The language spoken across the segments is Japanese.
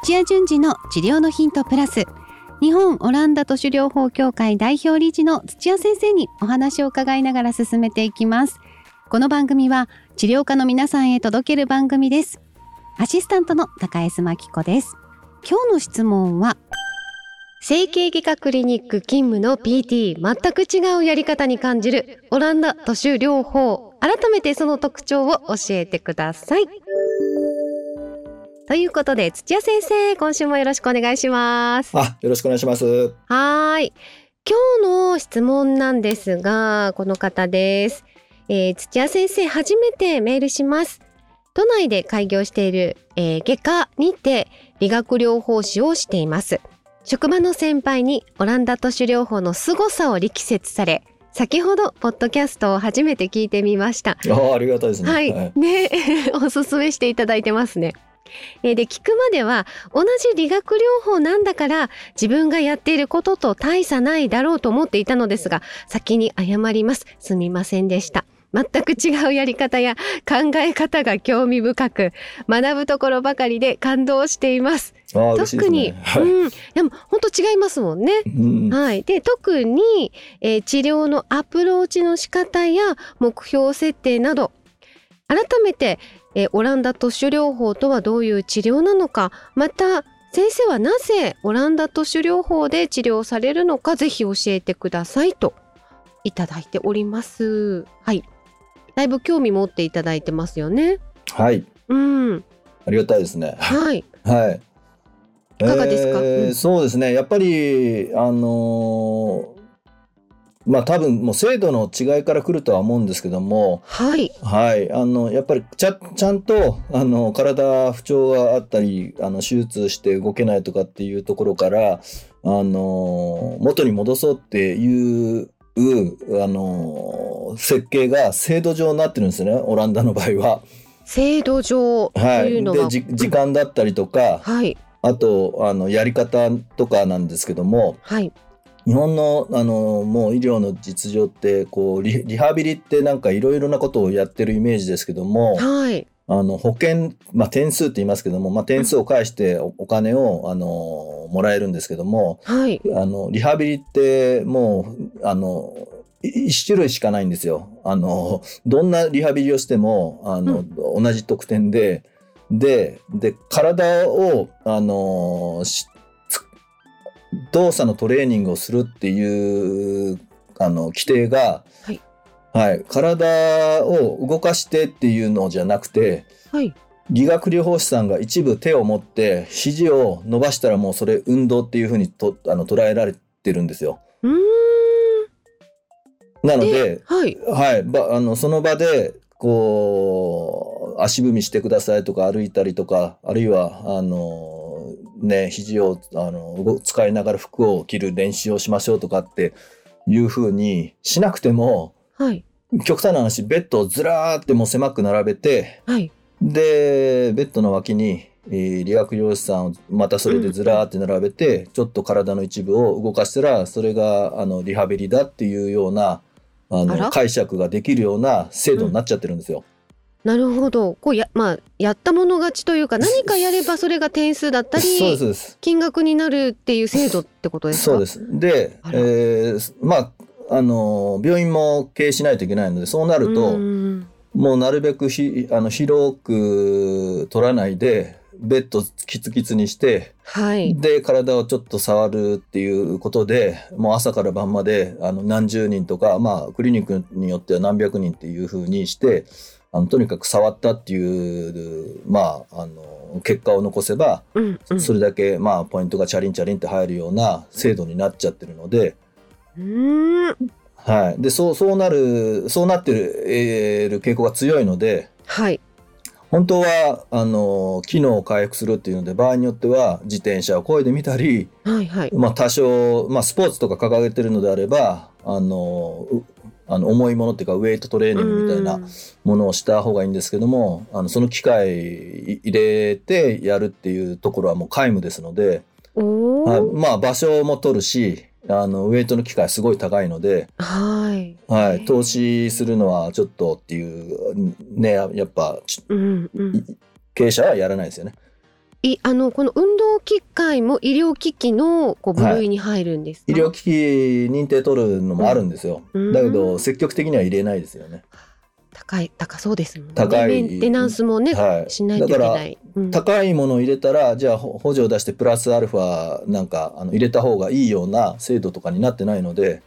土屋順次の治療のヒントプラス。日本オランダ都市療法協会代表理事の土屋先生にお話を伺いながら進めていきます。この番組は治療家の皆さんへ届ける番組です。アシスタントの高江真紀子です。今日の質問は整形外科クリニック勤務の PT 全く違うやり方に感じるオランダ都市療法。改めてその特徴を教えてください。ということで土屋先生今週もよろしくお願いします。あよろしくお願いします。はい。今日の質問なんですがこの方です。えー、土屋先生初めてメールします。都内で開業している、えー、外科にて理学療法士をしています。職場の先輩にオランダ都市療法の凄さを力説され先ほどポッドキャストを初めて聞いてみました。あありがたいですね。はい、はい、ね おすすめしていただいてますねで聞くまでは同じ理学療法なんだから自分がやっていることと大差ないだろうと思っていたのですが先に謝りますすみませんでした全く違うやり方や考え方が興味深く学ぶところばかりで感動しています。特に、はい、うん、でも本当違いますもんね。うん、はい。で特に、えー、治療のアプローチの仕方や目標設定など改めて、えー、オランダ都市療法とはどういう治療なのかまた先生はなぜオランダ都市療法で治療されるのかぜひ教えてくださいといただいております。はい。だいぶ興味持っていただいてますよね。はい。うん。ありがたいですね。はい。はい。いかがですか、えーうん、そうですね。やっぱり、あのー、まあ多分もう制度の違いからくるとは思うんですけども、はい、はい、あのやっぱりちゃちゃんとあの体不調があったりあの手術して動けないとかっていうところからあの元に戻そうっていうあの設計が制度上になってるんですね。オランダの場合は。制度上というのは、はい、で時間だったりとか、はい、あとあのやり方とかなんですけども、はい、日本のあのもう医療の実情ってこうリハビリってなんかいろいろなことをやってるイメージですけども、はい、あの保険、まあ、点数って言いますけども、まあ、点数を返してお金をあのもらえるんですけども、はい、あのリハビリってもうあの一種類しかないんですよ。あのどんなリハビリをしてもあの、うん、同じ得点ででで体をあの動作のトレーニングをするっていうあの規定が、はい。はい、体を動かしてっていうのじゃなくて、はい、理学療法士さんが一部手を持って肘を伸ばしたらもうそれ運動っていうふうにとあの捉えられてるんですよ。なので、はい、はい、ばあのその場でこう足踏みしてくださいとか歩いたりとかあるいはあのね肘をあの使いながら服を着る練習をしましょうとかっていうふうにしなくてもはい、極端な話ベッドをずらーってもう狭く並べて、はい、でベッドの脇に、えー、理学療師さんをまたそれでずらーって並べて、うん、ちょっと体の一部を動かしたらそれがあのリハビリだっていうようなあの解釈ができるような制度になっちゃってるんですよ。うん、なるほど。こうや,、まあ、やったもの勝ちというか 何かやればそれが点数だったり金額になるっていう制度ってことですか？そうです。で、えー、まああの病院も経営しないといけないのでそうなるともうなるべくひあの広く取らないでベッドキツキツにして、はい、で体をちょっと触るっていうことでもう朝から晩まであの何十人とか、まあ、クリニックによっては何百人っていうふうにしてあのとにかく触ったっていう、まあ、あの結果を残せば、うんうん、それだけ、まあ、ポイントがチャリンチャリンって入るような制度になっちゃってるので。はい、でそうそうなるそうなってる,、えー、る傾向が強いので、はい、本当はあの機能を回復するっていうので場合によっては自転車を漕いでみたり、はいはい。まあ、多少、まあ、スポーツとか掲げてるのであればあのあの重いものっていうかウェイトトレーニングみたいなものをした方がいいんですけどもあのその機械入れてやるっていうところはもう皆無ですので、はい、まあ場所も取るしあのウェイトの機会すごい高いので、はい、はい、投資するのはちょっとっていうねやっぱ、うんうん、経営者はやらないですよね。いあのこの運動機械も医療機器のこう部類に入るんですか、医療機器認定取るのもあるんですよ。うんだけど積極的には入れないですよね。高い高そうですもんね。高いメンテナンスもね、はい。しないといけだからない。うん高いものを入れたらじゃあほ補助を出してプラスアルファなんかあの入れた方がいいような制度とかになってないので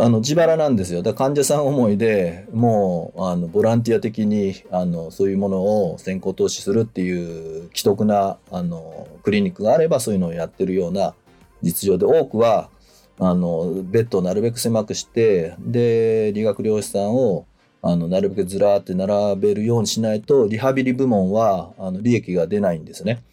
あの自腹なんですよだ患者さん思いでもうあのボランティア的にあのそういうものを先行投資するっていう既得なあのクリニックがあればそういうのをやってるような実情で多くはあのベッドをなるべく狭くしてで理学療師さんをあのなるべくずらーって並べるようにしないとリハビリ部門はあの利益が出ないんですね。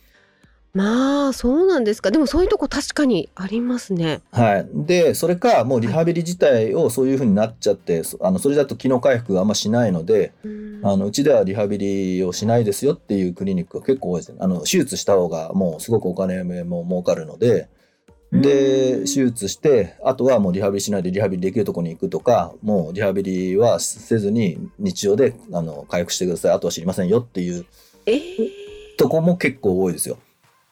まあそうなんですか。でもそういうとこ確かにありますね。はい、でそれかもうリハビリ自体をそういうふうになっちゃってそあのそれだと機能回復があんましないのでうんあのうちではリハビリをしないですよっていうクリニックが結構多いですね。あの手術した方がもうすごくお金も儲かるので。で手術してあとはもうリハビリしないでリハビリできるところに行くとかもうリハビリはせずに日常であの回復してくださいあとは知りませんよっていうえーとこも結構多いですよ。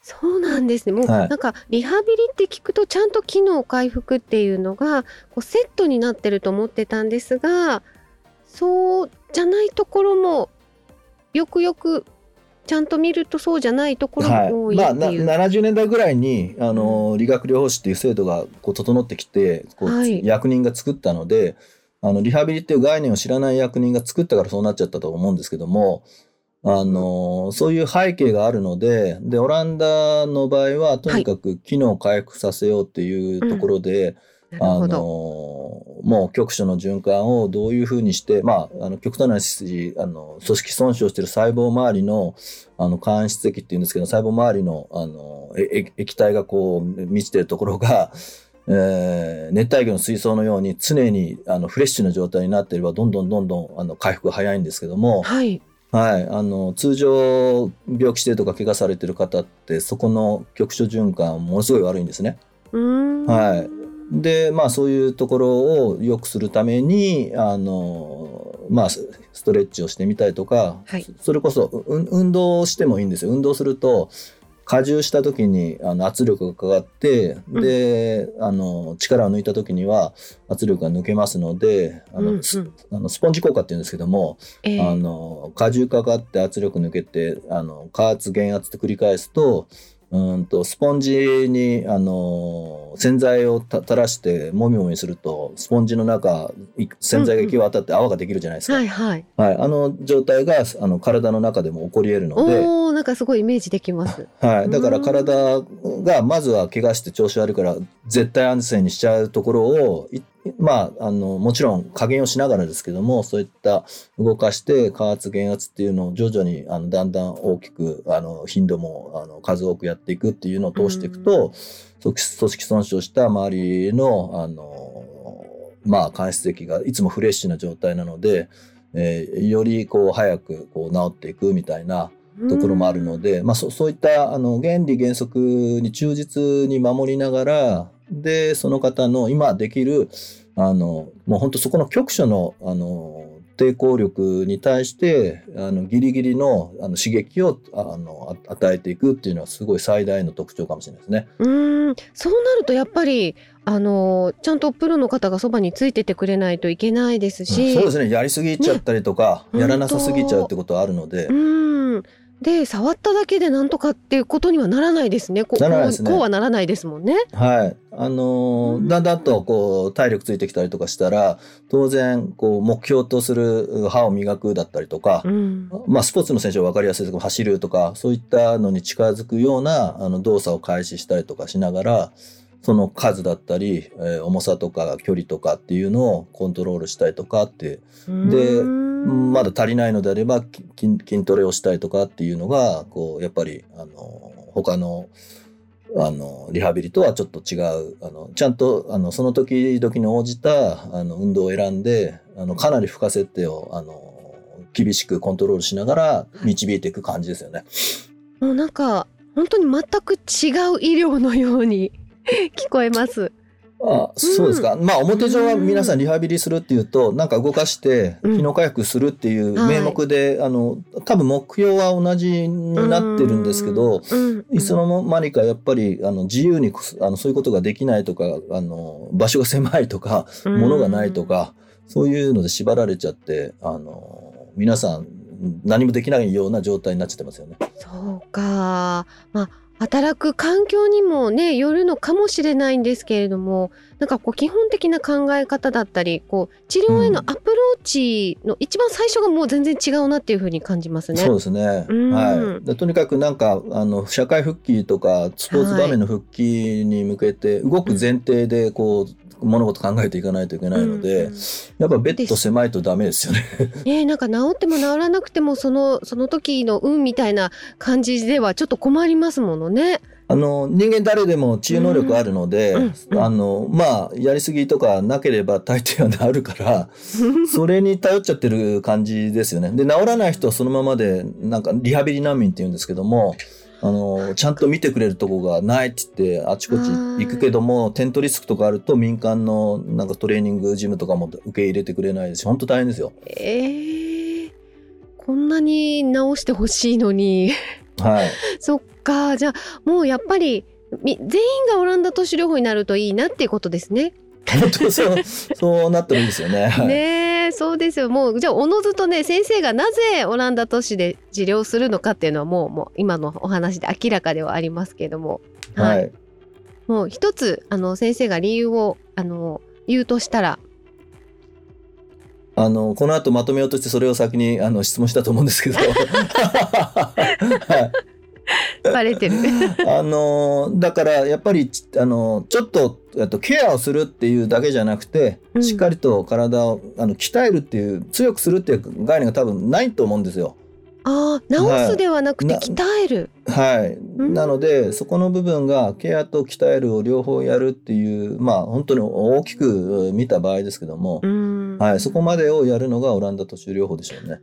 そうなんですね。もう、はいなんかリハビリって聞くとちゃんと機能回復っていうのがこうセットになってると思ってたんですが、そうじゃないところもよくよくちゃんと見るとそうじゃないところはいも多いまあ、なっていう。70年代ぐらいにあの、理学療法士っていう制度がこう整ってきてこう、はい役人が作ったのであのリハビリっていう概念を知らない役人が作ったからそうなっちゃったと思うんですけどもあのそういう背景があるのででオランダの場合はとにかく機能を回復させようっていうところで、あのなるほど。もう局所の循環をどういうふうにして、まあ、あの極端な話あの組織損傷している細胞周りのあの間質液っていうんですけど細胞周りのあのええ液体がこう満ちているところが、えー熱帯魚の水槽のように常にあのフレッシュな状態になっていればどんどんどんどんあの回復が早いんですけども、はい。はい、あの通常病気してるとか怪我されてる方ってそこの局所循環ものすごい悪いんですね。はい。でまあそういうところを良くするためにあのまあスストレッチをしてみたりとか、はい。それこそう運動をしてもいいんですよ。運動すると荷重した時にあの圧力がかかってで、あの力を抜いた時には圧力が抜けますのであの、うんうん。スあのスポンジ効果っていうんですけども、えーあの荷重かかって圧力抜けてあの加圧減圧って繰り返すとうんとスポンジにあの洗剤をた垂らしてもみもみするとスポンジの中い洗剤が行き渡って泡ができるじゃないですか、はいはい。はい、あの状態があの体の中でも起こり得るので、おおなんかすごいイメージできます。はい、だからうん体がまずは怪我して調子悪いから絶対安全にしちゃうところをいまああのもちろん加減をしながらですけどもそういった動かして加圧減圧っていうのを徐々にあのだんだん大きくあの頻度もあの数多くやっていくっていうのを通していくと組織損傷した周りのあのまあ間質液がいつもフレッシュな状態なので、えーよりこう早くこう治っていくみたいなところもあるので、まあ、そそういったあの原理原則に忠実に守りながらでその方の今できるあのもう本当そこの局所のあの抵抗力に対してあのギリギリのあの刺激をあのあ与えていくっていうのはすごい最大の特徴かもしれないですね。うーん。そうなるとやっぱりあのちゃんとプロの方がそばについててくれないといけないですし、そうですね。やりすぎちゃったりとか、ね。やらなさすぎちゃうってことはあるので、うーんで触っただけでなんとかっていうことにはならないですね。こならないですねこうはならないですもんね。はい。あのーうんだんだんとこう体力ついてきたりとかしたら、当然こう目標とする歯を磨くだったりとか、うん、まあスポーツの選手は分かりやすいですけど、走るとか、そういったのに近づくようなあの動作を開始したりとかしながら、その数だったり、えー重さとか距離とかっていうのをコントロールしたりとかって、うーんまだ足りないのであればき筋筋トレをしたりとかっていうのが、こうやっぱりあの他のあのリハビリとはちょっと違うあのちゃんとあのその時々に応じたあの運動を選んであのかなり負荷設定をあの厳しくコントロールしながら導いていく感じですよね。もうなんか本当に全く違う医療のように 聞こえます。あそうですか。まあ、表上は皆さんリハビリするっていうと、なんか動かして、うん機能回復するっていう名目で、あの、多分目標は同じになってるんですけど、うんいつの間にかやっぱり、あの、自由にあのそういうことができないとか、あの、場所が狭いとか、物がないとか、そういうので縛られちゃって、あの、皆さん何もできないような状態になっちゃってますよね。そうか。まあ働く環境にもねよるのかもしれないんですけれどもなんかこう基本的な考え方だったりこう治療へのアプローチの一番最初がもう全然違うなっていうふうに感じますね。そうですね。うんはい。でとにかくなんか、あの、社会復帰とか、スポーツ場面の復帰に向けて、動く前提で、こう、物事考えていかないといけないので、うんやっぱベッド狭いとダメですよね。ねなんか治っても治らなくてもそのその時の運みたいな感じではちょっと困りますものね。あの、人間誰でも治癒能力あるので、あの、まあ、やりすぎとかなければ大抵は治るから、それに頼っちゃってる感じですよね。で、治らない人はそのままで、なんかリハビリ難民って言うんですけども、あの、ちゃんと見てくれるとこがないって言って、あちこち行くけども、テントリスクとかあると民間のなんかトレーニングジムとかも受け入れてくれないですし、本当大変ですよ。えー、こんなに治してほしいのに。はい。そっかじゃあもうやっぱりみ全員がオランダ都市療法になるといいなっていうことですね。本当そう、そうなったらいいですよね。はいねえそうですよもうじゃあおのずとね先生がなぜオランダ都市で治療するのかっていうのはもうもう今のお話で明らかではありますけれども、はい。もう一つあの先生が理由をあの言うとしたらあの、この後まとめようとしてそれを先にあの質問したと思うんですけど。はいバレてる。あのだからやっぱりあのちょっとえっとケアをするっていうだけじゃなくて、うんしっかりと体をあの鍛えるっていう強くするっていう概念が多分ないと思うんですよ。ああ治すではなくてな鍛える。はい、んなのでそこの部分がケアと鍛えるを両方やるっていうまあ本当に大きく見た場合ですけども、うんはい、そこまでをやるのがオランダ都市療法でしょうね。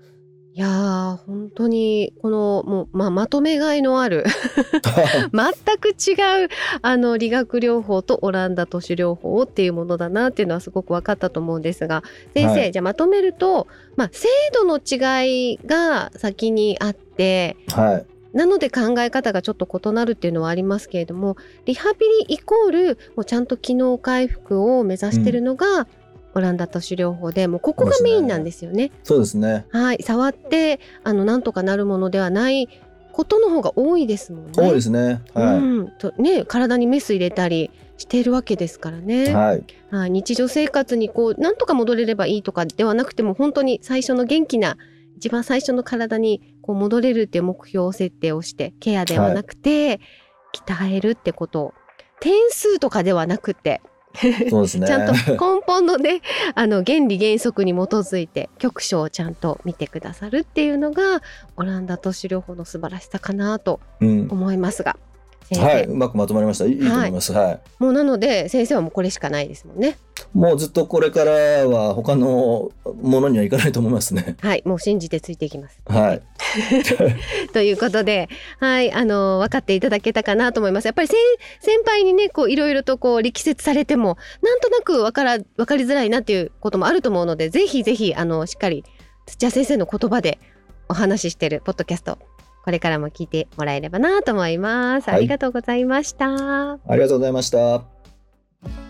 いやー本当にこのもう、まあ、まとめがいのある 全く違うあの理学療法とオランダ都市療法っていうものだなっていうのはすごく分かったと思うんですが先生、はい。じゃあまとめると、まあ、制度の違いが先にあってはい。なので考え方がちょっと異なるっていうのはありますけれどもリハビリイコールもうちゃんと機能回復を目指してるのが、オランダ都市療法でもうここがメインなんですよね。そうですね。はい、触ってあのなんとかなるものではないことの方が多いですもんね。多いですね。はうん、とね体にメス入れたりしているわけですからい。ね。はい。はい、日常生活にこうなんとか戻れればいいとかではなくても本当に最初の元気な一番最初の体にこう戻れるっていう目標設定をしてケアではなくて、鍛えるってこと点数とかではなくてそうですね。ちゃんと根本のねあの原理原則に基づいて局所をちゃんと見てくださるっていうのがオランダ都市療法の素晴らしさかなとうん。思いますが先生、はい、うまくまとまりました。いいいいと思います。はい。もうなので先生はもうこれしかないですもんねもうずっとこれからは他のものにはいかないと思いますね。はいもう信じてついていきますはい。ということではいあの分かっていただけたかなと思いますやっぱり先先輩にねこういろいろとこう力説されてもなんとなく分から分かりづらいなっていうこともあると思うのでぜひぜひあのしっかり土屋先生の言葉でお話ししてるポッドキャストこれからも聞いてもらえればなと思います、はいありがとうございましたありがとうございました。